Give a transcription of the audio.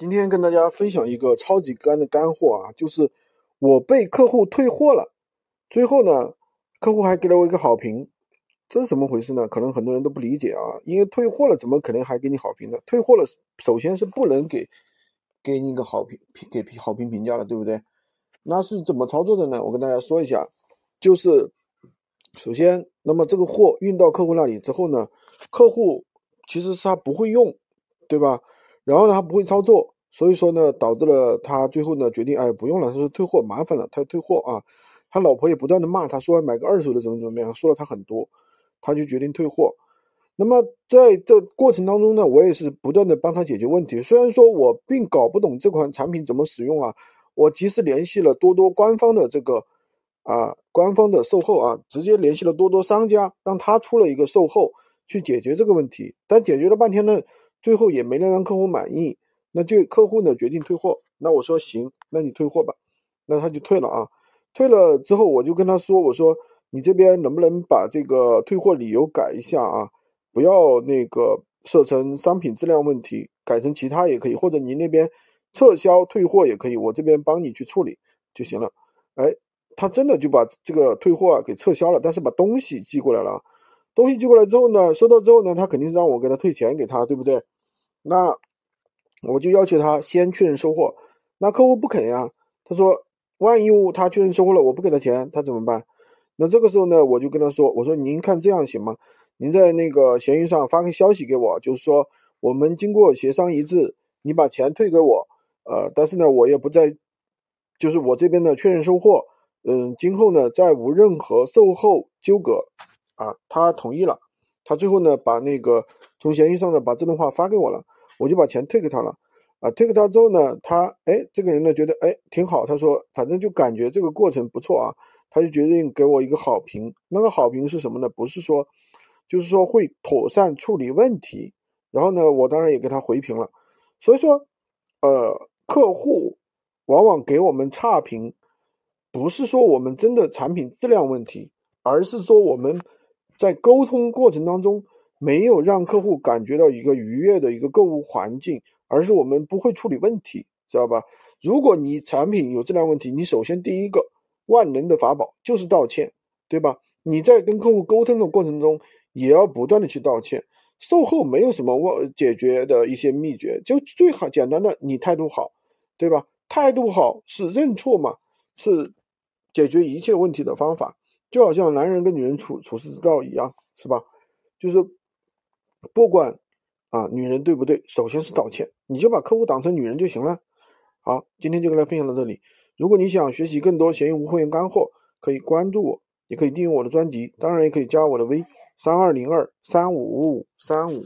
今天跟大家分享一个超级干的干货啊，就是我被客户退货了，最后呢，客户还给了我一个好评，这是怎么回事呢？可能很多人都不理解啊，因为退货了怎么可能还给你好评呢？退货了，首先是不能给给你一个好评评给好评评价的，对不对？那是怎么操作的呢？我跟大家说一下，就是首先，那么这个货运到客户那里之后呢，客户其实是他不会用，对吧？然后呢，他不会操作，所以说呢，导致了他最后呢决定，哎，不用了，他说退货麻烦了，他退货啊。他老婆也不断的骂他，说买个二手的怎么怎么样，说了他很多，他就决定退货。那么在这过程当中呢，我也是不断的帮他解决问题。虽然说我并搞不懂这款产品怎么使用啊，我及时联系了多多官方的这个啊官方的售后啊，直接联系了多多商家，让他出了一个售后去解决这个问题。但解决了半天呢。最后也没能让客户满意，那就客户呢决定退货。那我说行，那你退货吧。那他就退了啊。退了之后，我就跟他说：“我说你这边能不能把这个退货理由改一下啊？不要那个设成商品质量问题，改成其他也可以，或者你那边撤销退货也可以，我这边帮你去处理就行了。”哎，他真的就把这个退货啊给撤销了，但是把东西寄过来了。东西寄过来之后呢，收到之后呢，他肯定是让我给他退钱给他，对不对？那我就要求他先确认收货。那客户不肯呀，他说万一他确认收货了，我不给他钱，他怎么办？那这个时候呢，我就跟他说，我说您看这样行吗？您在那个闲鱼上发个消息给我，就是说我们经过协商一致，你把钱退给我。呃，但是呢，我也不再，就是我这边的确认收货，嗯，今后呢再无任何售后纠葛。啊，他同意了，他最后呢把那个从闲鱼上呢把这段话发给我了，我就把钱退给他了。啊，退给他之后呢，他哎这个人呢觉得哎挺好，他说反正就感觉这个过程不错啊，他就决定给我一个好评。那个好评是什么呢？不是说，就是说会妥善处理问题。然后呢，我当然也给他回评了。所以说，呃，客户往往给我们差评，不是说我们真的产品质量问题，而是说我们。在沟通过程当中，没有让客户感觉到一个愉悦的一个购物环境，而是我们不会处理问题，知道吧？如果你产品有质量问题，你首先第一个万能的法宝就是道歉，对吧？你在跟客户沟通的过程中，也要不断的去道歉。售后没有什么问解决的一些秘诀，就最好简单的，你态度好，对吧？态度好是认错嘛，是解决一切问题的方法。就好像男人跟女人处处事之道一样，是吧？就是不管啊女人对不对，首先是道歉，你就把客户当成女人就行了。好，今天就跟大家分享到这里。如果你想学习更多闲鱼无货源干货，可以关注我，也可以订阅我的专辑，当然也可以加我的微三二零二三五五五三五。